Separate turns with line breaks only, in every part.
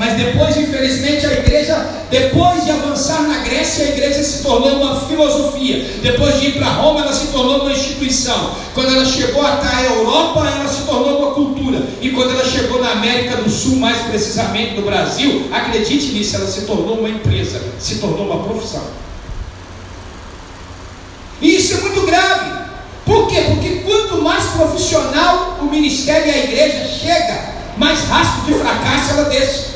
Mas depois, infelizmente, a igreja, depois de avançar na Grécia, a igreja se tornou uma filosofia. Depois de ir para Roma, ela se tornou uma instituição. Quando ela chegou até a Europa, ela se tornou uma cultura. E quando ela chegou na América do Sul, mais precisamente no Brasil, acredite nisso, ela se tornou uma empresa, se tornou uma profissão. E isso é muito grave. Por quê? Porque quanto mais profissional o ministério e a igreja chega, mais rastro de fracasso ela deixa.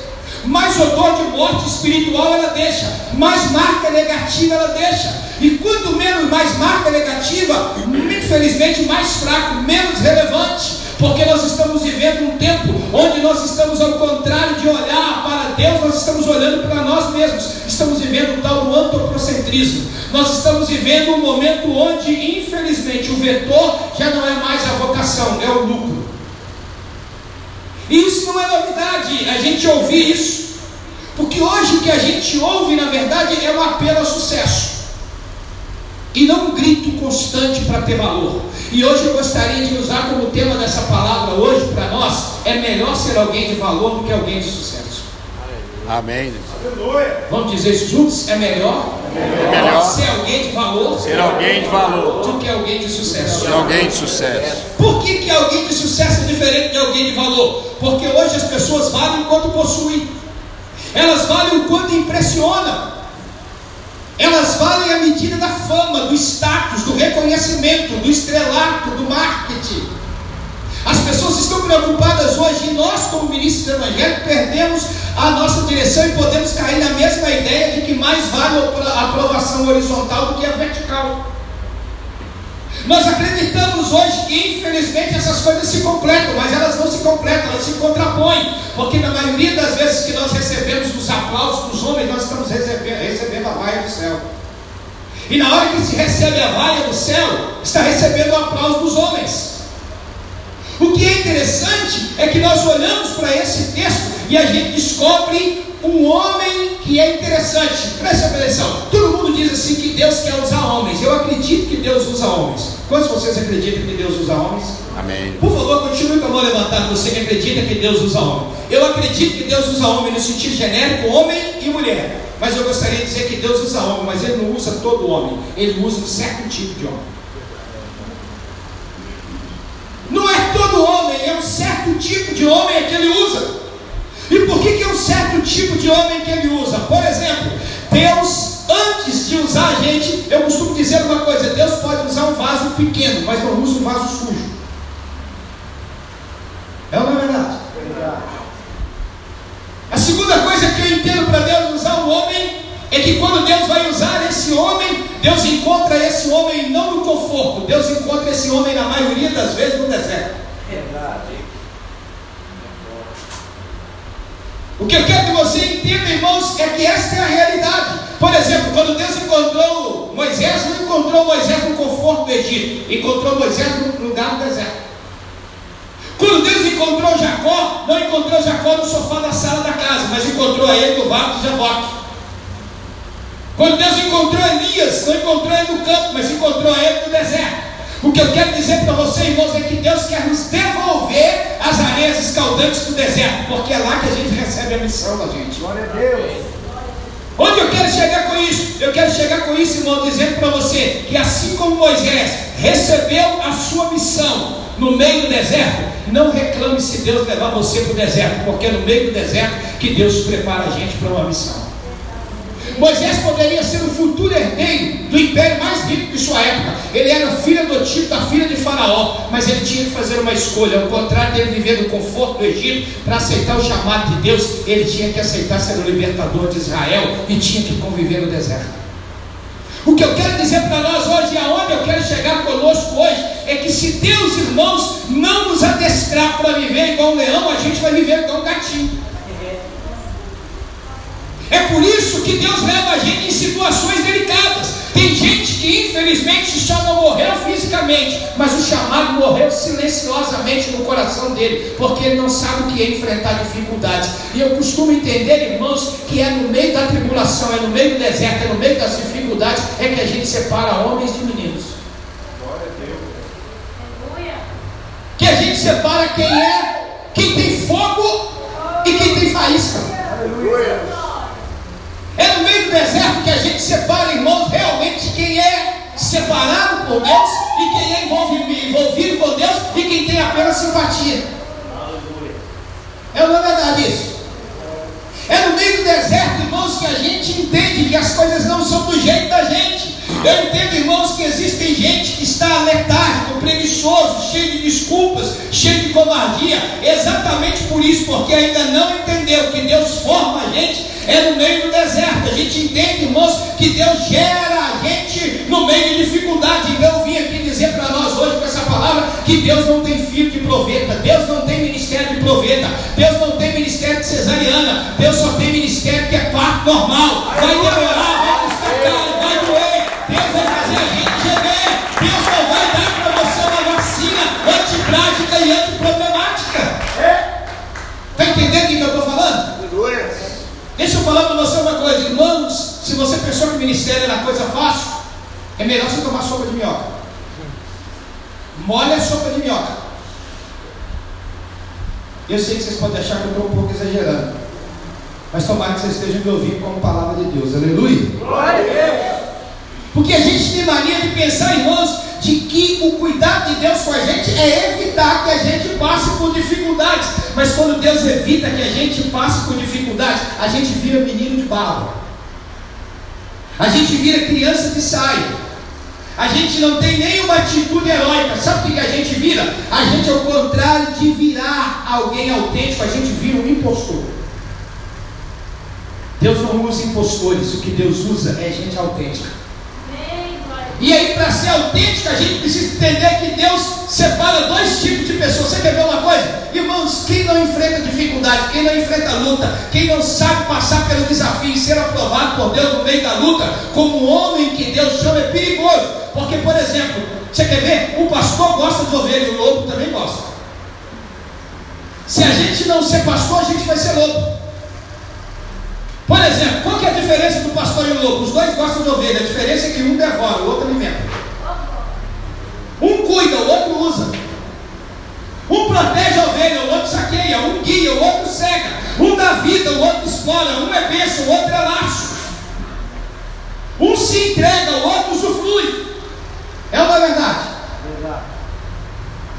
Mais odor de morte espiritual ela deixa, mais marca negativa ela deixa. E quanto menos mais marca negativa, infelizmente mais fraco, menos relevante. Porque nós estamos vivendo um tempo onde nós estamos, ao contrário de olhar para Deus, nós estamos olhando para nós mesmos. Estamos vivendo o tal antropocentrismo. Nós estamos vivendo um momento onde, infelizmente, o vetor já não é mais a vocação, é o lucro. E isso não é novidade, a gente ouvir isso. Porque hoje o que a gente ouve, na verdade, é um apelo ao sucesso. E não um grito constante para ter valor. E hoje eu gostaria de usar como tema dessa palavra hoje para nós: é melhor ser alguém de valor do que alguém de sucesso.
Amém.
Vamos dizer isso juntos? É melhor,
é melhor
ser alguém de valor,
ser alguém de valor
do que alguém de sucesso.
Ser alguém de sucesso.
Por que, que alguém de sucesso é diferente de alguém de valor? Porque hoje as pessoas valem enquanto possuem, elas valem o quanto impressionam. Elas valem a medida da fama, do status, do reconhecimento, do estrelato, do marketing. As pessoas estão preocupadas hoje e nós, como ministros do Evangelho, perdemos a nossa direção e podemos cair na mesma ideia de que mais vale a aprovação horizontal do que a vertical. Nós acreditamos hoje que, infelizmente, essas coisas se completam, mas elas não se completam, elas se contrapõem, porque na maioria das vezes que nós recebemos os aplausos dos homens, nós estamos recebendo, recebendo a vaia do céu. E na hora que se recebe a vaia do céu, está recebendo o aplauso dos homens. O que é interessante é que nós olhamos para esse texto e a gente descobre um homem que é interessante. Presta atenção. Todo mundo diz assim que Deus quer usar homens. Eu acredito que Deus usa homens. Quantos de vocês acreditam que Deus usa homens?
Amém.
Por favor, continue com a mão levantada. Você que acredita que Deus usa homem. Eu acredito que Deus usa homem no sentido genérico, homem e mulher. Mas eu gostaria de dizer que Deus usa homem, mas Ele não usa todo homem. Ele usa um certo tipo de homem. Não é homem, é um certo tipo de homem que ele usa. E por que, que é um certo tipo de homem que ele usa? Por exemplo, Deus, antes de usar a gente, eu costumo dizer uma coisa: Deus pode usar um vaso pequeno, mas não usa um vaso sujo. É não é verdade? A segunda coisa que eu entendo para Deus usar o homem é que quando Deus vai usar esse homem, Deus encontra esse homem não no conforto, Deus encontra esse homem na maioria das vezes no deserto. O que eu quero que você entenda, irmãos, é que esta é a realidade. Por exemplo, quando Deus encontrou Moisés, não encontrou Moisés no conforto do Egito, encontrou Moisés no lugar do deserto. Quando Deus encontrou Jacó, não encontrou Jacó no sofá da sala da casa, mas encontrou ele no vale de Jaboque. Quando Deus encontrou Elias, não encontrou ele no campo, mas encontrou ele no deserto. O que eu quero dizer para você, irmãos, é que Deus quer nos devolver as areias escaldantes do deserto, porque é lá que a gente recebe a missão da gente. Glória a Deus. Onde eu quero chegar com isso? Eu quero chegar com isso, irmão, dizendo para você que assim como Moisés recebeu a sua missão no meio do deserto, não reclame se Deus levar você para o deserto, porque é no meio do deserto que Deus prepara a gente para uma missão. Moisés poderia ser o futuro herdeiro do império mais rico de sua época. Ele era filho adotivo da filha de Faraó, mas ele tinha que fazer uma escolha. Ao contrário dele viver no conforto do Egito, para aceitar o chamado de Deus, ele tinha que aceitar ser o libertador de Israel e tinha que conviver no deserto. O que eu quero dizer para nós hoje, e aonde eu quero chegar conosco hoje, é que se Deus, irmãos, não nos adestrar para viver igual um leão, a gente vai viver igual um gatinho. É por isso que Deus leva a gente em situações delicadas. Tem gente que infelizmente só não morreu fisicamente, mas o chamado morreu silenciosamente no coração dele, porque ele não sabe o que é enfrentar dificuldades. E eu costumo entender, irmãos, que é no meio da tribulação, é no meio do deserto, é no meio das dificuldades, é que a gente separa homens de meninos. Que a gente separa quem é, quem tem fogo e quem tem faísca. Do deserto que a gente separa, irmãos, realmente quem é separado por Deus e quem é envolvido com Deus e quem tem apenas simpatia. É uma verdade isso. É no meio do deserto, irmãos, que a gente entende que as coisas não são do jeito da gente. Eu entendo, irmãos, que existem gente que está letárgico, preguiçoso, cheio de desculpas, cheio de covardia, exatamente por isso, porque ainda não entendeu que Deus forma a gente é no meio do deserto. A gente entende, irmãos, que Deus gera a gente no meio de dificuldade. Então eu vim aqui dizer para nós hoje com essa palavra que Deus não tem filho de proveta, Deus não tem ministério de proveta, Deus não tem ministério de cesariana, Deus só tem ministério que é parto normal. Vai demorar, ministério era coisa fácil, é melhor você tomar sopa de minhoca. Molha a sopa de minhoca. Eu sei que vocês podem achar que eu estou um pouco exagerando. Mas tomara que vocês estejam me ouvindo como palavra de Deus. Aleluia. Glória a Deus. Porque a gente tem mania de pensar, irmãos, de que o cuidado de Deus com a gente é evitar que a gente passe por dificuldades. Mas quando Deus evita que a gente passe por dificuldades, a gente vira menino de barro. A gente vira criança de saia. A gente não tem nenhuma atitude heróica. Sabe o que a gente vira? A gente, ao contrário de virar alguém autêntico, a gente vira um impostor. Deus não usa impostores, o que Deus usa é gente autêntica. E aí, para ser autêntico, a gente precisa entender que Deus separa dois tipos de pessoas. Você quer ver uma coisa? Irmãos, quem não enfrenta dificuldade, quem não enfrenta luta, quem não sabe passar pelo desafio e ser aprovado por Deus no meio da luta, como um homem que Deus chama, é perigoso. Porque, por exemplo, você quer ver? O pastor gosta de ovelha o lobo também gosta. Se a gente não ser pastor, a gente vai ser lobo. Por exemplo, qual que é a diferença do pastor e o lobo? Os dois gostam de ovelha, a diferença é que um devora, o outro alimenta. Um cuida, o outro usa. Um protege a ovelha, o outro saqueia. Um guia, o outro cega. Um dá vida, o outro explora. Um é bênção, o outro é laço. Um se entrega, o outro usufrui. É uma verdade? Verdade.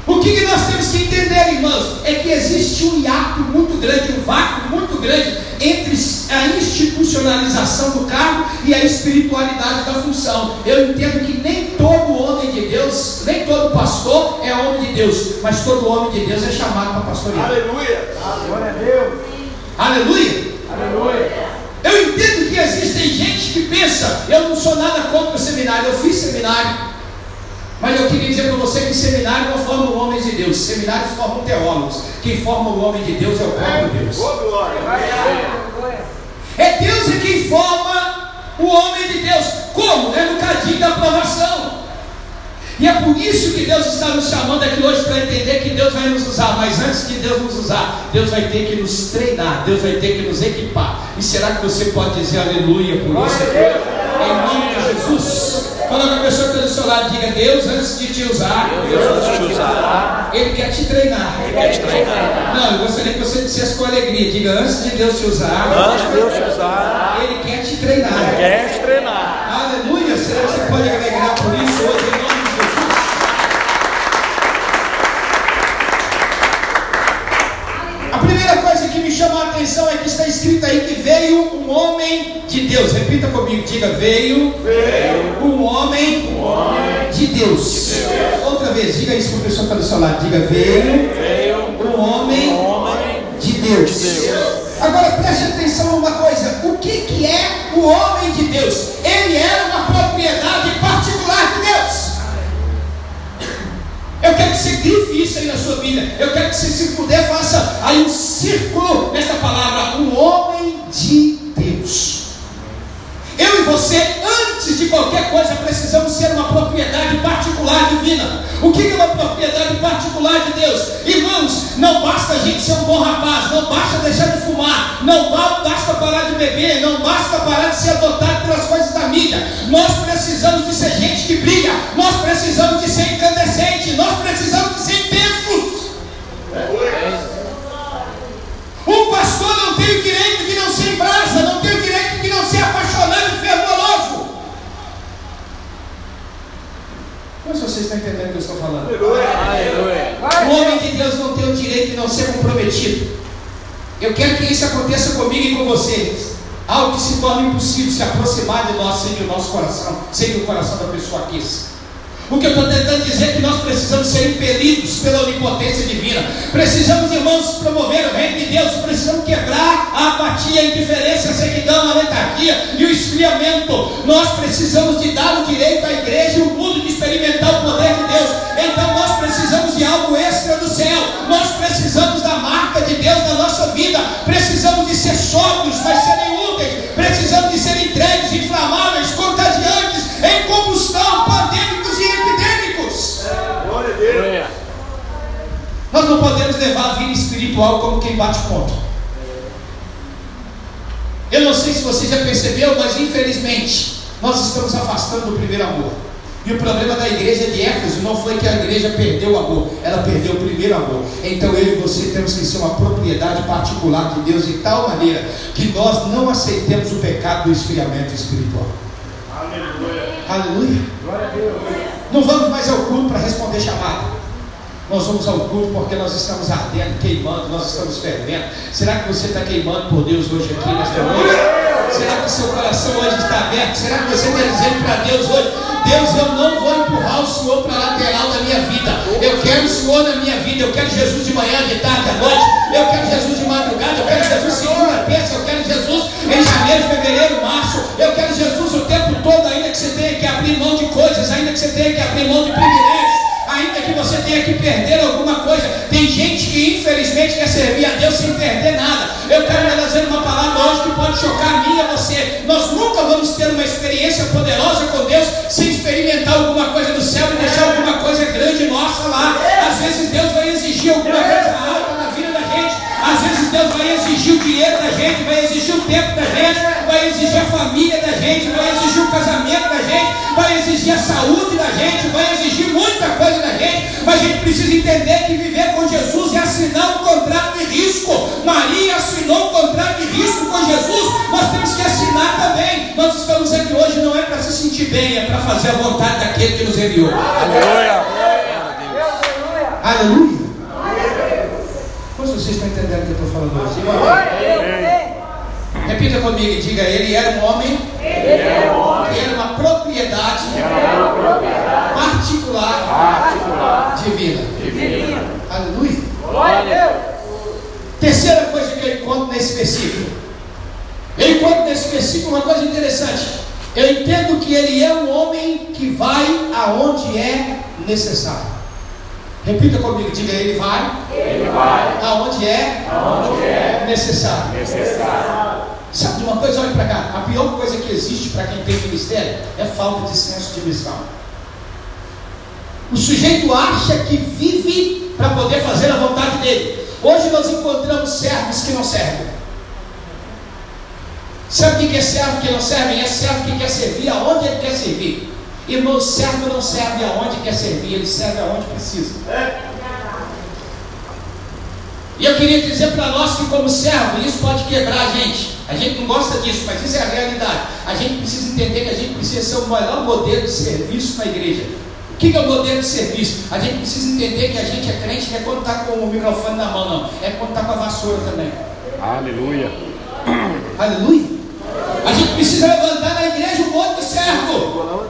O que, que nós temos que entender, irmãos? É que existe um hiato muito grande, um vácuo muito grande entre a institucionalização do cargo e a espiritualidade da função. Eu entendo que nem todo homem de Deus, nem todo pastor é homem de Deus, mas todo homem de Deus é chamado para pastorear.
Aleluia! Glória a Deus!
Aleluia!
Aleluia!
Eu entendo que existem gente que pensa, eu não sou nada contra o seminário, eu fiz seminário. Mas eu queria dizer para você que seminário não forma homens de Deus, seminários formam teólogos. Quem forma o homem de Deus é o próprio Deus. É Deus é quem forma o homem de Deus. Como? É no cadinho da aprovação. E é por isso que Deus está nos chamando aqui hoje para entender que Deus vai nos usar. Mas antes de Deus nos usar, Deus vai ter que nos treinar, Deus vai ter que nos equipar. E será que você pode dizer aleluia por isso? Em nome de Jesus. Fala com a pessoa que está do seu lado, diga Deus antes de te usar.
Deus antes de te usar.
Ele quer te treinar.
Ele quer te treinar.
Não, eu gostaria que você dissesse com alegria. Diga antes de Deus te usar.
Antes de Deus te usar.
Ele quer te treinar.
Ele quer te treinar.
Aleluia. Será que você pode alegrar por isso hoje em nome de Jesus? A primeira coisa que me chamou a atenção é que está escrito aí que veio um homem de Deus. Repita comigo, diga: veio,
Veio
Deus.
de Deus.
Outra vez, diga isso para a pessoa que está do seu lado. Diga: veio um homem de Deus.
de Deus.
Agora preste atenção numa coisa: o que, que é o homem de Deus? Ele era uma propriedade particular de Deus. Eu quero que você grife isso aí na sua vida. Eu quero que você, se puder, faça aí um círculo nesta palavra: um homem de Deus. Eu e você, antes de qualquer coisa, precisamos ser uma propriedade particular divina. O que é uma propriedade particular de Deus? Irmãos, não basta a gente ser um bom rapaz, não basta deixar de fumar, não ba- basta parar de beber, não basta parar de ser adotado pelas coisas da mídia. Nós precisamos de ser gente que brilha, nós precisamos de ser incandescente, nós precisamos de ser intensos. Um pastor não tem o direito de não ser você está entendendo o que eu estou falando. O homem de Deus não tem o direito de não ser comprometido. Eu quero que isso aconteça comigo e com vocês. Algo que se torna impossível se aproximar de nós sem o nosso coração, sem que o coração da pessoa aqueça. O que eu estou tentando dizer é que nós precisamos ser impelidos pela onipotência divina. Precisamos, irmãos, promover o reino de Deus. Precisamos quebrar a apatia, a indiferença, a sequidão, a letargia e o esfriamento. Nós precisamos de dar o direito à igreja e o mundo de experimentar o poder de Deus. Então nós precisamos de algo extra do céu. Nós precisamos da marca de Deus na nossa vida. Precisamos de ser sóbrios, Nós não podemos levar a vida espiritual como quem bate ponto. Eu não sei se você já percebeu, mas infelizmente nós estamos afastando do primeiro amor. E o problema da igreja de Éfeso não foi que a igreja perdeu o amor, ela perdeu o primeiro amor. Então eu e você temos que ser uma propriedade particular de Deus de tal maneira que nós não aceitemos o pecado do esfriamento espiritual.
Aleluia.
Aleluia.
Glória a Deus.
Não vamos mais ao culto para responder chamada. Nós vamos ao culto porque nós estamos ardendo, queimando, nós estamos fervendo. Será que você está queimando por Deus hoje aqui nesta noite? Será que seu coração hoje está aberto? Será que você está dizendo para Deus hoje: Deus, eu não vou empurrar o Senhor para a lateral da minha vida. Eu quero o Senhor na minha vida. Eu quero Jesus de manhã, de tarde, à noite. Eu quero Jesus de madrugada. Eu quero Jesus segunda, terça. Eu quero Jesus em janeiro, fevereiro, março. Eu quero Jesus o tempo todo, ainda que você tenha que abrir mão de coisas, ainda que você tenha que abrir mão de privilégios que você tenha que perder alguma coisa. Tem gente que infelizmente quer servir a Deus sem perder nada. Eu quero trazer uma palavra hoje que pode chocar a mim e a você. Nós nunca vamos ter uma experiência poderosa com Deus sem experimentar alguma coisa do céu e deixar alguma coisa grande nossa lá. Às vezes Deus vai exigir alguma coisa alta na vida da gente. Às vezes Deus vai exigir o dinheiro da gente, vai exigir o tempo da gente, vai exigir a família da gente, vai exigir o casamento da gente, vai exigir a saúde da gente, vai exigir muita coisa da gente, mas a gente precisa entender que viver com Jesus é assinar um contrato de risco. Maria assinou um contrato de risco com Jesus, nós temos que assinar também. Nós estamos aqui hoje não é para se sentir bem, é para fazer a vontade daquele que nos enviou.
Aleluia.
Aleluia. Quantos de vocês estão entendendo o que eu estou falando hoje? Amém. Repita comigo e diga: Ele era um homem,
Ele é um homem.
era uma propriedade
É uma propriedade
particular
particular
divina.
divina.
Aleluia.
Glória a Deus.
Terceira coisa que eu encontro nesse versículo. Eu encontro nesse versículo uma coisa interessante. Eu entendo que ele é um homem que vai aonde é necessário. Repita comigo, diga ele vai
Ele vai
aonde é
aonde é
necessário.
necessário.
Sabe de uma coisa? Olha para cá. A pior coisa que existe para quem tem ministério é falta de senso de missão. O sujeito acha que vive para poder fazer a vontade dele. Hoje nós encontramos servos que não servem. Sabe o que é servo que não serve? É servo que quer servir aonde ele quer servir. Irmão, servo não serve aonde quer servir, ele serve aonde precisa. E eu queria dizer para nós que, como servo, isso pode quebrar a gente. A gente não gosta disso, mas isso é a realidade. A gente precisa entender que a gente precisa ser o melhor modelo de serviço na igreja. O que é o modelo de serviço? A gente precisa entender que a gente é crente não é quando está com o microfone na mão, não. É quando está com a vassoura também.
Aleluia.
Aleluia. A gente precisa levantar na igreja um monte de servo.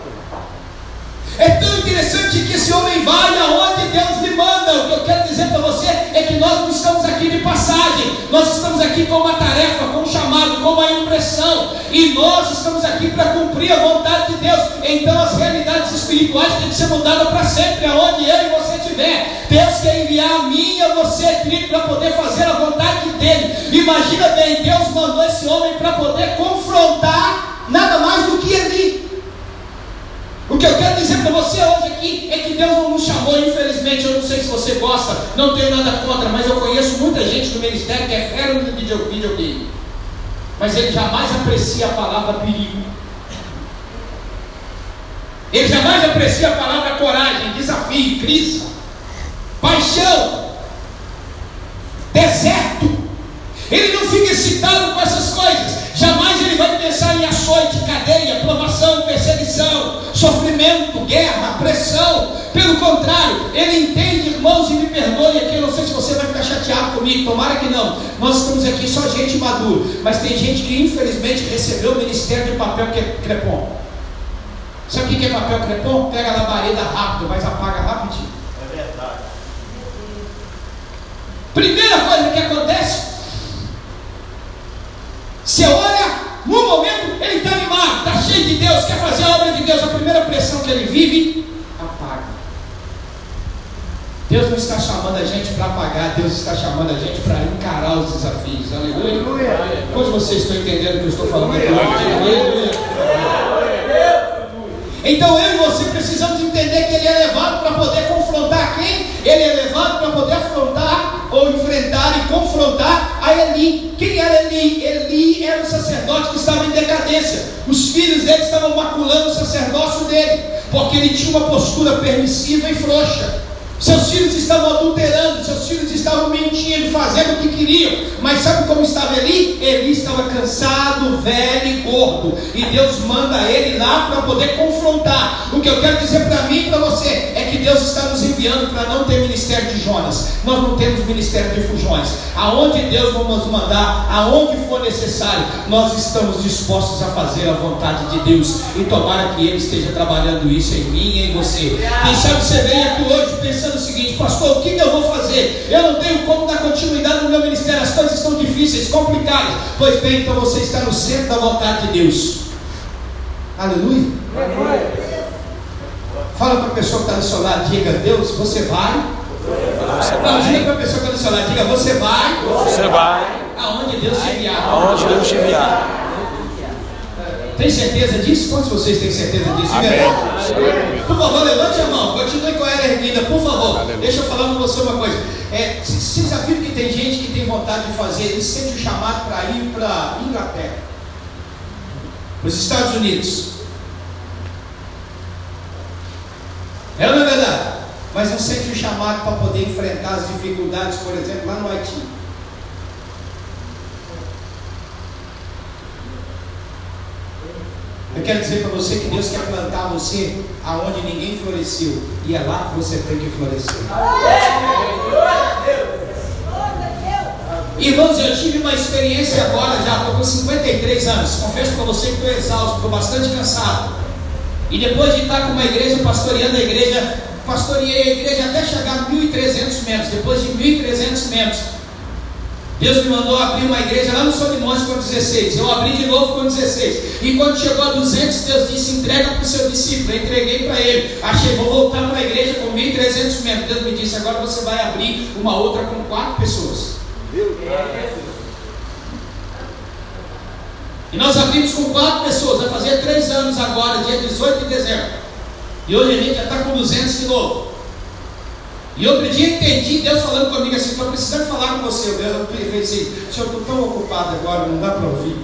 É tão interessante que esse homem vai aonde manda. O que eu quero dizer para você é que nós não estamos aqui de passagem. Nós estamos aqui com uma tarefa, com um chamado, com uma impressão. E nós estamos aqui para cumprir a vontade de Deus. Então as realidades espirituais têm que ser mudadas para sempre, aonde eu e você estiver. Deus quer enviar a mim e a você, querido, para poder fazer a vontade dele. Imagina bem, Deus mandou esse homem para poder confrontar nada mais do que ali. O que eu quero dizer para você hoje aqui é que Deus não nos chamou, infelizmente, eu não sei se você gosta, não tenho nada contra, mas eu conheço muita gente no ministério que é fera no video- videogame. Mas ele jamais aprecia a palavra perigo. Ele jamais aprecia a palavra coragem, desafio, crise, paixão, deserto. Ele não fica excitado com essas coisas. Jamais ele vai pensar em açoite, sofrimento, guerra, pressão. Pelo contrário, ele entende, irmãos, e me perdoe aqui, eu não sei se você vai ficar chateado comigo. tomara que não. Nós estamos aqui só gente madura, mas tem gente que infelizmente recebeu o ministério de papel crepom. Sabe o que é papel crepom? Pega a labareda rápido, mas apaga rapidinho.
É verdade.
Primeira coisa que acontece, você olha, no momento ele está animado, está cheio de Deus, quer fazer a obra de Deus, a primeira pressão que ele vive, apaga. Deus não está chamando a gente para apagar, Deus está chamando a gente para encarar os desafios. Aleluia. Aleluia. Vocês estão entendendo o que eu estou falando? Aleluia. Então eu e você precisamos entender que ele é levado para poder confrontar quem? Ele é levado para poder afrontar ou enfrentar e confrontar a Eli. Quem era Eli? Eli era o sacerdote que estava em decadência. Os filhos dele estavam maculando o sacerdócio dele, porque ele tinha uma postura permissiva e frouxa. Seus filhos estavam adulterando, seus filhos estavam mentindo, fazendo o que queriam. Mas sabe como estava Eli? Eli estava cansado, velho e gordo. E Deus manda ele lá para poder confrontar. O que eu quero dizer para mim e para você é que Deus está nos enviando para não ter ministério de Jonas. Nós não temos ministério de fujões. Aonde Deus nos mandar, aonde for necessário, nós estamos dispostos a fazer a vontade de Deus. E tomara que Ele esteja trabalhando isso em mim e em você. Quem sabe você vem aqui hoje pensando pensando o seguinte, pastor, o que, eu vou fazer? Eu não tenho como dar continuidade no meu ministério, as coisas estão difíceis, complicadas. Pois bem, então você está no centro da vontade de Deus. Aleluia. Fala para a pessoa que está do seu lado, diga, Deus, você vai. Você vai. Diga para a pessoa que está do seu lado, diga, você vai.
Você vai.
Aonde Deus te enviar.
Aonde Deus te enviar.
Tem certeza disso? Quantos de vocês têm certeza disso?
Amém.
Por favor, levante a mão, continue com ela erguida, por favor. Aleluia. Deixa eu falar com você uma coisa. É, vocês já viram que tem gente que tem vontade de fazer, ele sente o chamado para ir para Inglaterra, para os Estados Unidos. É ou não é verdade? Mas não sente o chamado para poder enfrentar as dificuldades, por exemplo, lá no Haiti. Eu quero dizer para você que Deus quer plantar você aonde ninguém floresceu. E é lá que você tem que florescer. Irmãos, eu tive uma experiência agora, já estou com 53 anos. Confesso para você que estou exausto, estou bastante cansado. E depois de estar com uma igreja, pastoreando a igreja, pastoreei a igreja até chegar a 1.300 metros. Depois de 1.300 metros, Deus me mandou abrir uma igreja lá no Solimões com 16. Eu abri de novo com 16. E quando chegou a 200, Deus disse: entrega para o seu discípulo. Eu entreguei para ele. Achei, vou voltar para a igreja com 1.300 metros. Deus me disse: agora você vai abrir uma outra com quatro pessoas. E nós abrimos com quatro pessoas. Vai fazer três anos agora, dia 18 de dezembro. E hoje a gente já está com 200 de novo. E outro dia entendi Deus falando comigo assim, estou precisando falar com você. Eu pensei assim, senhor, estou tão ocupado agora, não dá para ouvir.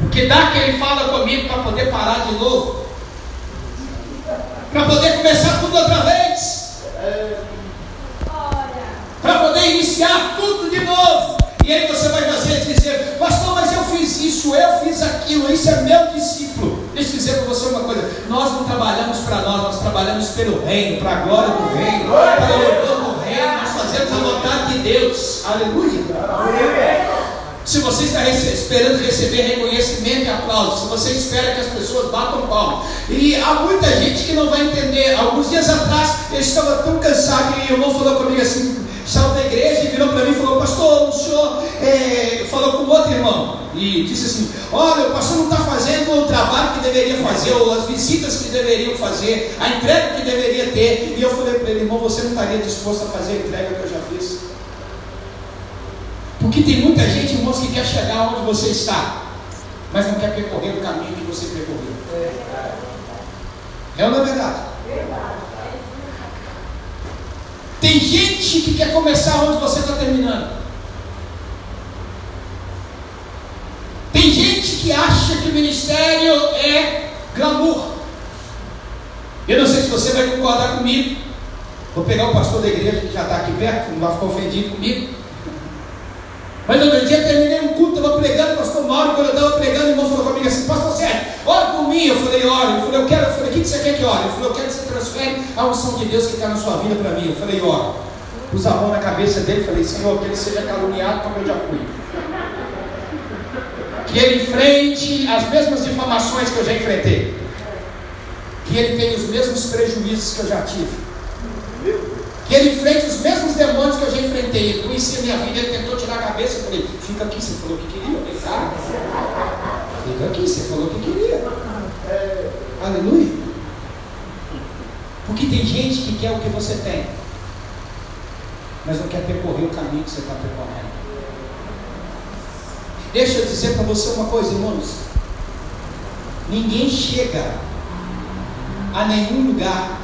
Porque dá que ele fala comigo para poder parar de novo. Para poder começar tudo outra vez. Para poder iniciar tudo de novo. E aí você vai fazer dizer, pastor, mas eu fiz isso, eu fiz aquilo, isso é meu discípulo. Deixa eu dizer para você uma coisa: nós não trabalhamos para nós, nós trabalhamos pelo reino, para a glória do reino, para o louvor do reino, nós fazemos a vontade de Deus. Aleluia. Se você está esperando receber reconhecimento e aplauso, se você espera que as pessoas batam palma, e há muita gente que não vai entender. Alguns dias atrás eu estava tão cansado e o irmão falou comigo assim: saiu da igreja e virou para mim e falou: Pastor, o senhor é, falou com outro irmão e disse assim: Olha, o pastor não está fazendo o trabalho que deveria fazer, ou as visitas que deveriam fazer, a entrega que deveria ter. E eu falei para ele: Irmão, você não estaria disposto a fazer a entrega que eu já fiz? Porque tem muita gente, irmãos, que quer chegar onde você está, mas não quer percorrer o caminho que você percorreu. É ou não é verdade? Tem gente que quer começar onde você está terminando. Tem gente que acha que o ministério é glamour. Eu não sei se você vai concordar comigo. Vou pegar o pastor da igreja que já está aqui perto, não vai ficar ofendido comigo. Mas outro dia terminei um culto, estava pregando, pastor Mauro, quando eu estava pregando, o irmão falou comigo assim, pastor Sérgio, ora por mim. Eu falei, ora. Eu falei, eu quero, eu falei, o que você quer que ore? Eu falei, eu quero que você transfere a unção de Deus que está na sua vida para mim. Eu falei, ora. pus a mão na cabeça dele e falei, Senhor, que ele seja caluniado como eu já fui. Que ele enfrente as mesmas difamações que eu já enfrentei. Que ele tenha os mesmos prejuízos que eu já tive. Que ele enfrente os mesmos demônios que eu já enfrentei. Ele conhecia minha vida, ele tentou tirar a cabeça. Eu falei, fica aqui, você falou que queria. Fica aqui, você falou que queria. Aleluia. Porque tem gente que quer o que você tem, mas não quer percorrer o caminho que você está percorrendo. Deixa eu dizer para você uma coisa, irmãos. Ninguém chega a nenhum lugar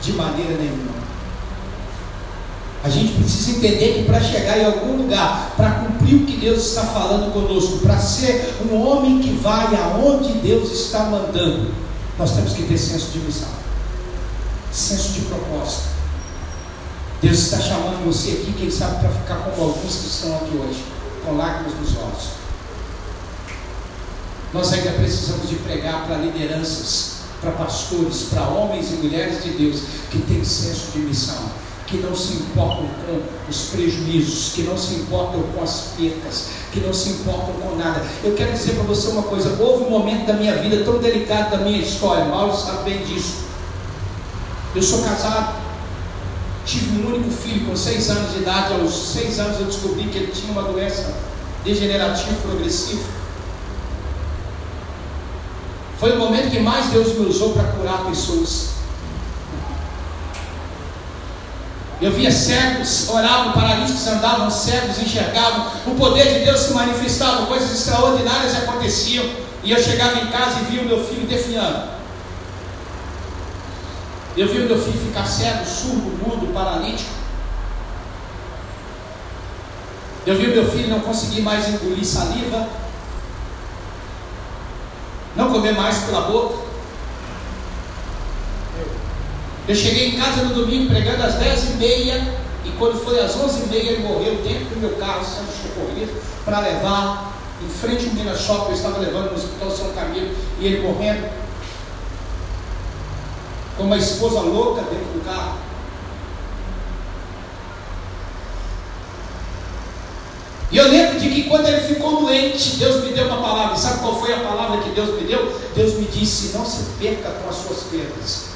de maneira nenhuma. A gente precisa entender que para chegar em algum lugar, para cumprir o que Deus está falando conosco, para ser um homem que vai aonde Deus está mandando, nós temos que ter senso de missão, senso de propósito. Deus está chamando você aqui, quem sabe, para ficar como alguns que estão aqui hoje, com lágrimas nos olhos. Nós ainda precisamos de pregar para lideranças, para pastores, para homens e mulheres de Deus que têm senso de missão, que não se importam com os prejuízos, que não se importam com as percas, que não se importam com nada. Eu quero dizer para você uma coisa: houve um momento da minha vida tão delicado da minha história, Mauro sabe bem disso. Eu sou casado, tive um único filho com seis anos de idade. Aos seis anos eu descobri que ele tinha uma doença degenerativa progressiva. Foi o momento que mais Deus me usou para curar pessoas. Eu via cegos, oravam, paralíticos andavam, cegos enxergavam, o poder de Deus se manifestava, coisas extraordinárias aconteciam, e eu chegava em casa e via o meu filho definhando. Eu vi o meu filho ficar cego, surdo, mudo, paralítico. Eu vi o meu filho não conseguir mais engolir saliva, não comer mais pela boca. Eu cheguei em casa no domingo pregando às 10 e quando foi às 11 e meia ele morreu dentro do meu carro sendo socorrido para levar em frente ao Minas Shopping, eu estava levando no Hospital São Camilo e ele morrendo com uma esposa louca dentro do carro. E eu lembro de que quando ele ficou doente, Deus me deu uma palavra. Sabe qual foi a palavra que Deus me deu? Deus me disse: Não se perca com as suas perdas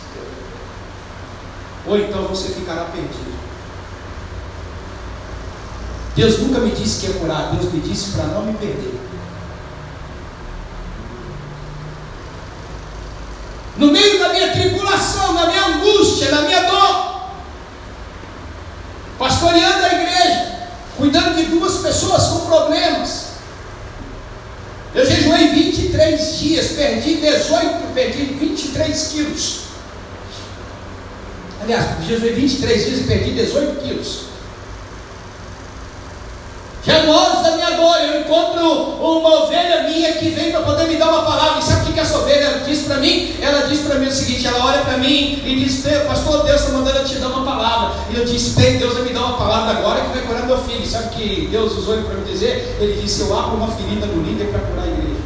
ou então você ficará perdido. Deus nunca me disse que ia curar, Deus me disse para não me perder. No meio da minha tribulação, da minha angústia, da minha dor, pastoreando a igreja, cuidando de duas pessoas com problemas. Eu jejuei 23 dias, perdi 18, perdi 23 quilos. Aliás, jejuei 23 dias e perdi 18 quilos. Já no auge da minha dor, eu encontro uma ovelha minha que vem para poder me dar uma palavra. E sabe o que essa ovelha disse para mim? Ela disse para mim o seguinte: ela olha para mim e diz, Pastor, Deus está mandando eu te dar uma palavra. E eu disse: Tem, Deus vai me dar uma palavra agora que vai curar meu filho. Sabe o que Deus usou ele para me dizer? Ele disse: Eu abro uma ferida no líder para curar a igreja.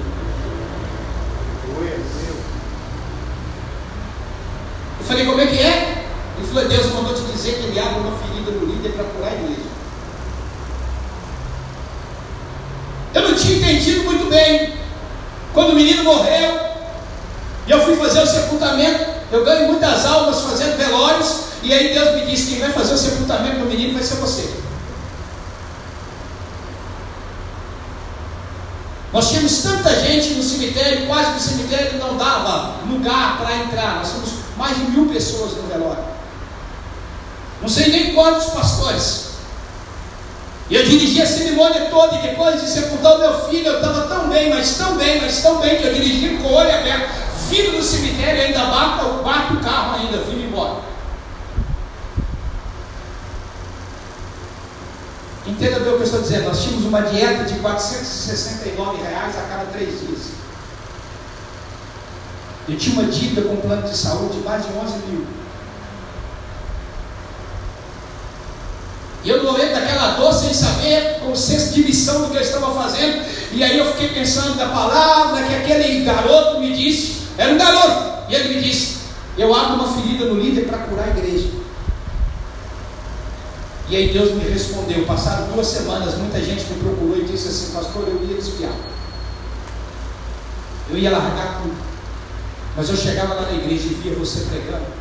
Eu falei: Como é que é? Ele falou: Deus mandou te dizer que ele abre uma ferida no líder para curar a igreja. Eu não tinha entendido muito bem. Quando o menino morreu, e eu fui fazer o sepultamento, eu ganho muitas almas fazendo velórios, e aí Deus me disse: quem vai fazer o sepultamento do menino vai ser você. Nós tínhamos tanta gente no cemitério, quase que o cemitério não dava lugar para entrar. Nós tínhamos mais de mil pessoas no velório. Não sei nem quantos pastores. E eu dirigi a cerimônia toda, e depois de sepultar o meu filho, eu estava tão bem, mas tão bem, mas tão bem, que eu dirigi com o olho aberto, filho do cemitério, ainda bato, bato o carro ainda, vim embora. Entenda bem o que eu estou dizendo, nós tínhamos uma dieta de 469 reais a cada três dias. Eu tinha uma dívida com plano de saúde de mais de 11 mil. E eu no momento daquela dor, sem saber, com senso de missão do que eu estava fazendo, e aí eu fiquei pensando na palavra que aquele garoto me disse, era um garoto, e ele me disse, eu abro uma ferida no líder para curar a igreja. E aí Deus me respondeu. Passaram duas semanas, muita gente me procurou e disse assim, pastor, eu ia desviar. Eu ia largar tudo. Mas eu chegava lá na igreja e via você pregando.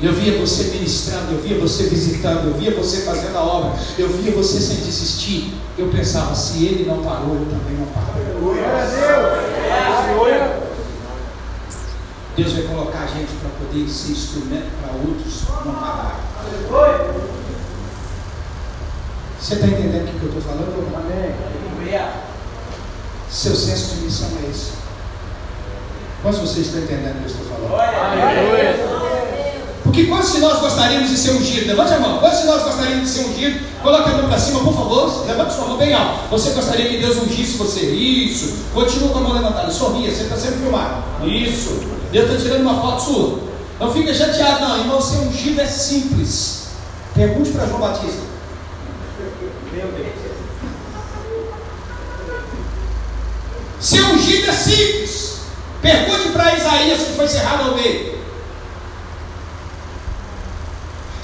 Eu via você ministrando, eu via você visitando, eu via você fazendo a obra, eu via você sem desistir. Eu pensava, se ele não parou, eu também não paro. Deus vai colocar a gente para poder ser instrumento para outros não parar. Você está entendendo o que eu estou falando? Amém. Seu senso de missão é esse. Quantos vocês estão entendendo o que eu estou falando? Porque quantos de nós gostaríamos de ser ungido? Levante a mão. Quantos de nós gostaríamos de ser ungido? Coloque a mão para cima, por favor. Levante sua mão bem alto. Você gostaria que Deus ungisse você? Isso. Continua com a mão levantada. Sorria, você está sendo filmado. Isso. Deus está tirando uma foto sua. Não fica chateado, não. Irmão, ser ungido é simples. Pergunte para João Batista. Meu Deus. Ser ungido é simples. Pergunte para Isaías que foi cerrado ao meio.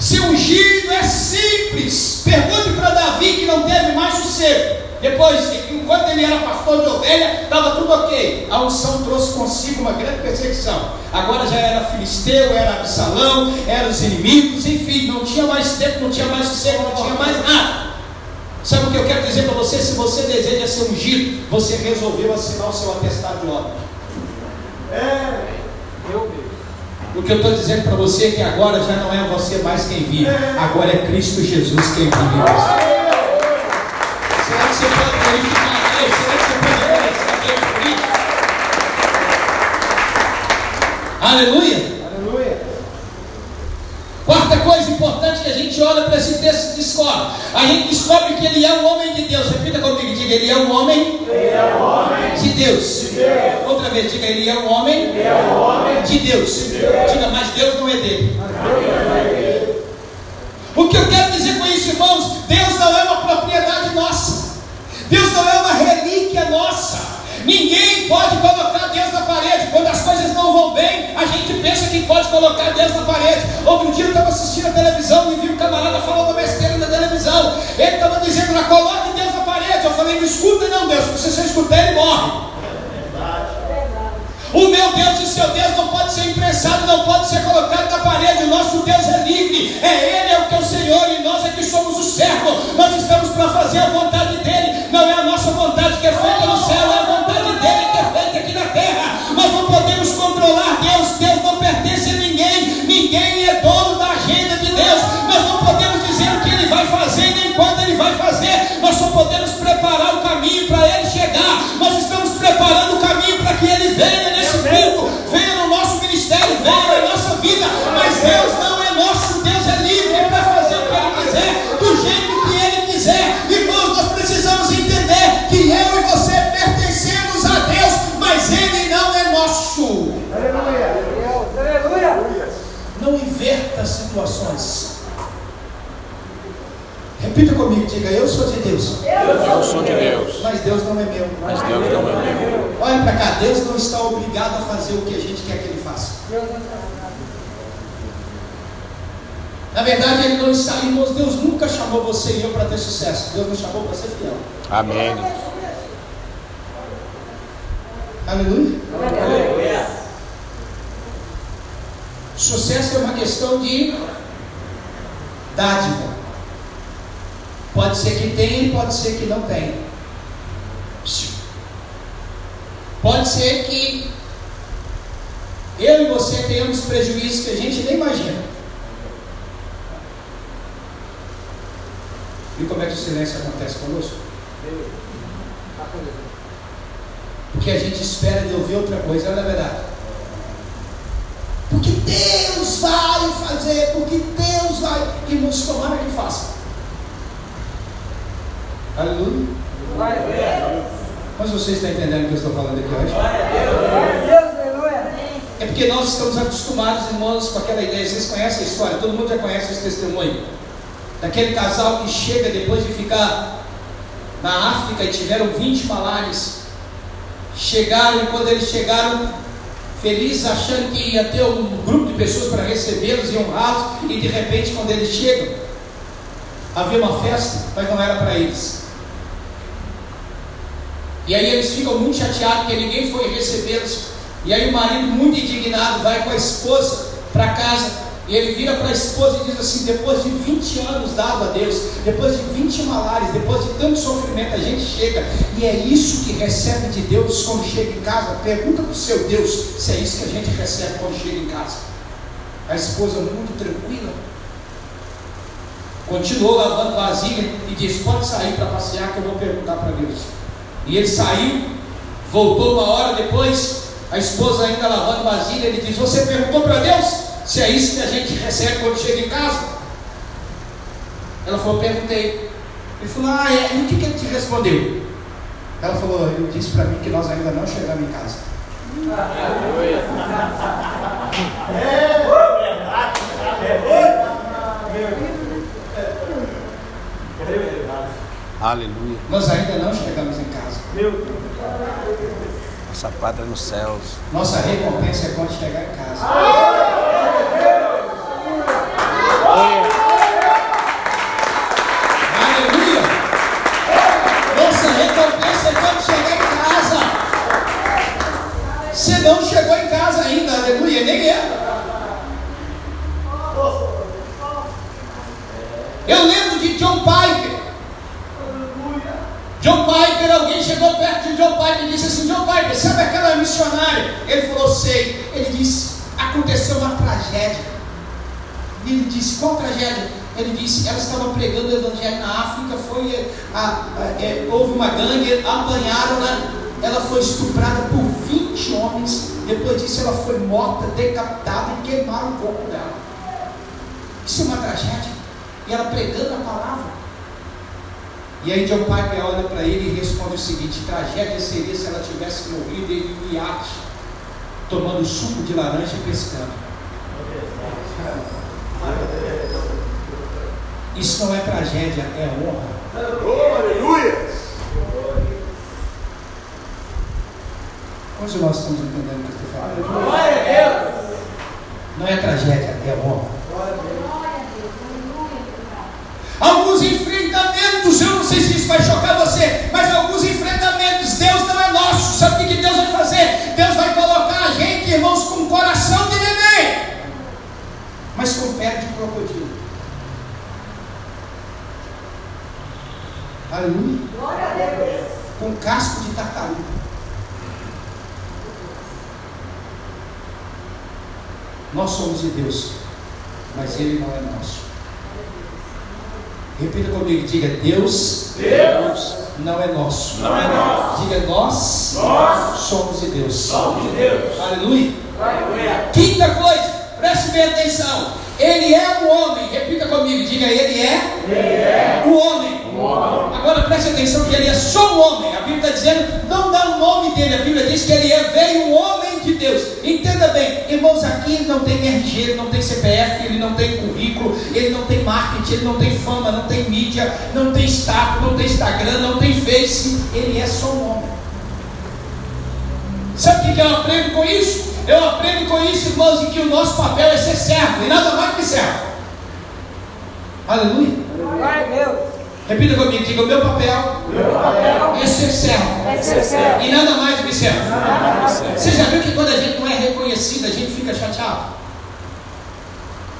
Ser ungido é simples. Pergunte para Davi que não teve mais sossego. Depois, enquanto ele era pastor de ovelha, estava tudo ok. A unção trouxe consigo uma grande perseguição. Agora já era filisteu, era Absalão, eram os inimigos, enfim, não tinha mais tempo, não tinha mais sossego, não tinha mais nada. Sabe o que eu quero dizer para você? Se você deseja ser ungido, você resolveu assinar o seu atestado de ordem. É, eu mesmo. O que eu estou dizendo para você é que agora já não é você mais quem vive, agora é Cristo Jesus quem vive em você. Será que você pode glorificar a Deus? Será que você pode a Deus? Aleluia! Coisa importante que a gente olha para esse texto descobre. A gente descobre que ele é um homem de Deus. Repita comigo, diga, ele é um homem,
é um homem
de, Deus.
de Deus.
Outra vez, diga, ele é um homem,
Ele é um homem
de Deus. Diga, mas Deus não é dele. O que eu quero dizer com isso, irmãos? Deus não é uma propriedade nossa. Deus não é uma relíquia nossa. Ninguém pode colocar Deus na parede. Quando as coisas não vão bem, a gente pensa que pode colocar Deus na parede. Outro dia assistindo a televisão e vi um camarada falando besteira na televisão. Ele estava dizendo, "Não coloque Deus na parede. Eu falei, não escuta não, Deus. Se você escutar, ele morre. O meu Deus e o seu Deus não pode ser imprensado, não pode ser colocado na parede. O nosso Deus é livre, é Ele é o o Senhor e nós é que somos o servo. Nós estamos para fazer a vontade dEle, não é a nossa vontade que é feita no céu, preparar o caminho para Ele chegar. Nós estamos preparando o caminho para que Ele venha nesse culto, venha no nosso ministério, venha na nossa vida. Mas Deus não é nosso, Repita comigo, diga: Eu sou de Deus,
Eu sou de Deus,
mas Deus não é meu.
mas Deus não é meu.
Olha para cá, Deus não está obrigado a fazer o que a gente quer que Ele faça. Na verdade, Ele não está, irmãos, Deus nunca chamou você e eu para ter sucesso. Deus nos chamou para ser fiel.
Amém.
Aleluia. Sucesso é uma questão de dádiva. Pode ser que tenha, pode ser que não tenha. Pode ser que eu e você tenhamos prejuízos que a gente nem imagina. Viu como é que o silêncio acontece conosco? Porque a gente espera de ouvir outra coisa, não é verdade? Porque Deus vai fazer, porque Deus vai. Irmãos, tomara que faça. Aleluia. Mas você está entendendo o que eu estou falando aqui hoje? É porque nós estamos acostumados, irmãos, com aquela ideia. Vocês conhecem a história, todo mundo já conhece esse testemunho. Daquele casal que chega depois de ficar na África e tiveram 20 malares. Chegaram e quando eles chegaram, felizes, achando que ia ter um grupo de pessoas para recebê-los e honrá-los, e de repente, quando eles chegam, havia uma festa, mas não era para eles. E aí eles ficam muito chateados porque ninguém foi recebê-los. E aí o marido, muito indignado, vai com a esposa para casa. E ele vira para a esposa e diz assim: depois de 20 anos dado a Deus, depois de 20 malares, depois de tanto sofrimento, a gente chega. E é isso que recebe de Deus quando chega em casa. Pergunta para o seu Deus se é isso que a gente recebe quando chega em casa. A esposa muito tranquila. Continuou lavando vasilha e disse: Pode sair para passear que eu vou perguntar para Deus. E ele saiu, voltou uma hora depois, a esposa ainda lavando vasilha, ele diz: Você perguntou para Deus se é isso que a gente recebe quando chega em casa? Ela falou: Perguntei. Ele falou: Ah, é. E o que, que ele te respondeu? Ela falou: Ele disse para mim que nós ainda não chegamos em casa.
Aleluia.
Nós ainda não chegamos em casa.
Nossa pátria nos céus.
Nossa recompensa é quando chegar em casa. Aleluia! Nossa recompensa é quando chegar em casa. Você não chegou em casa ainda, aleluia, nem é. Eu lembro de John Piper. Piper, alguém chegou perto de John Piper e disse assim: John Piper, sabe aquela missionária? Ele falou: Sei. Ele disse: Aconteceu uma tragédia. Ele disse: Qual tragédia? Ele disse: Ela estava pregando o evangelho na África. Foi, a, a, é, houve uma gangue, apanharam-na. Ela foi estuprada por 20 homens. Depois disso, ela foi morta, decapitada e queimaram o corpo dela. Isso é uma tragédia. E ela pregando a palavra. E aí John Piper olha para ele e responde o seguinte: tragédia seria se ela tivesse morrido em um iate, tomando suco de laranja e pescando. Isso não é tragédia, é honra.
Aleluia!
Hoje nós estamos entendendo o que eu
a Deus!
Não é tragédia, é honra. Alguns enfrentamentos, eu não sei se isso vai chocar você, mas alguns enfrentamentos, Deus não é nosso. Sabe o que Deus vai fazer? Deus vai colocar a gente, irmãos, com coração de neném, mas com pé de crocodilo. Aleluia.
Glória a Deus.
Com casco de tartaruga. Nós somos de Deus, mas Ele não é nosso. Repita comigo, diga Deus
Deus
não é nosso.
não é nosso.
Diga nós,
Nós
somos de Deus.
somos de Deus.
Aleluia.
Aleluia.
Quinta coisa, preste bem atenção. Ele é o homem. Repita comigo, diga ele é,
Ele é
o homem.
o homem.
Agora preste atenção que ele é só um homem. A Bíblia está dizendo, não dá o nome dele. A Bíblia diz que ele é veio um homem de Deus. Entenda bem, irmãos, aqui ele não tem RG, ele não tem CPF, ele não tem currículo, ele não tem marketing, ele não tem fama, não tem mídia, não tem status, não tem Instagram, não tem Face. Ele é só um homem. Sabe o que eu aprendo com isso? Eu aprendo com isso, irmãos, que o nosso papel é ser servo e nada mais que servo. Aleluia.
Glória a Deus.
Repita comigo, diga: o meu papel
Meu papel
é ser servo
É ser servo.
e nada mais do que servo. Você já viu que quando a gente não é reconhecido, a gente fica chateado?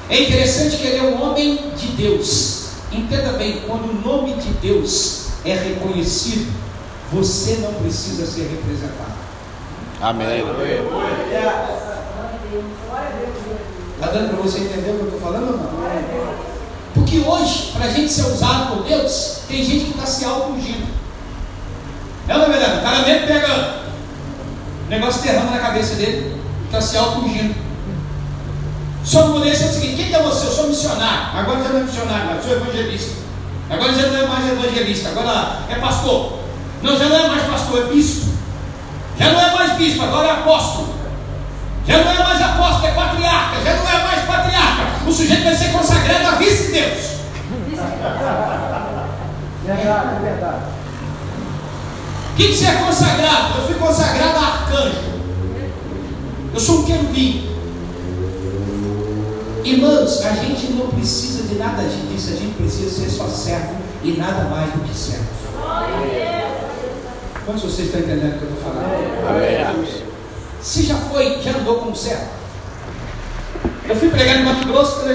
É interessante que ele é um homem de Deus. Entenda bem, quando o nome de Deus é reconhecido, você não precisa ser representado.
Amém.
Está dando para você entender o que eu estou falando ou não? Porque hoje, para a gente ser usado por Deus, tem gente que está se auto-ungindo. É é verdade? O cara mesmo pega o negócio derrama na cabeça dele, está se auto-ungindo. Só mudança é o seguinte: quem que é você? Eu sou missionário. Agora já não é missionário, mas sou evangelista. Agora já não é mais evangelista, agora é pastor. Não, já não é mais pastor, é bispo. Já não é mais bispo, agora é apóstolo. Já não é mais apóstolo, é patriarca. Já não é mais patriarca. O sujeito vai ser consagrado a vice-deus.
Verdade, verdade.
O que, você é consagrado? Eu fui consagrado a arcanjo. Eu sou um querubim. Irmãos, a gente não precisa de nada disso. A gente precisa ser só servo e nada mais do que servo. Quantos vocês estão entendendo o que eu estou falando?
Amém.
Você já foi, já andou como servo. Eu fui pregar em Mato Grosso pela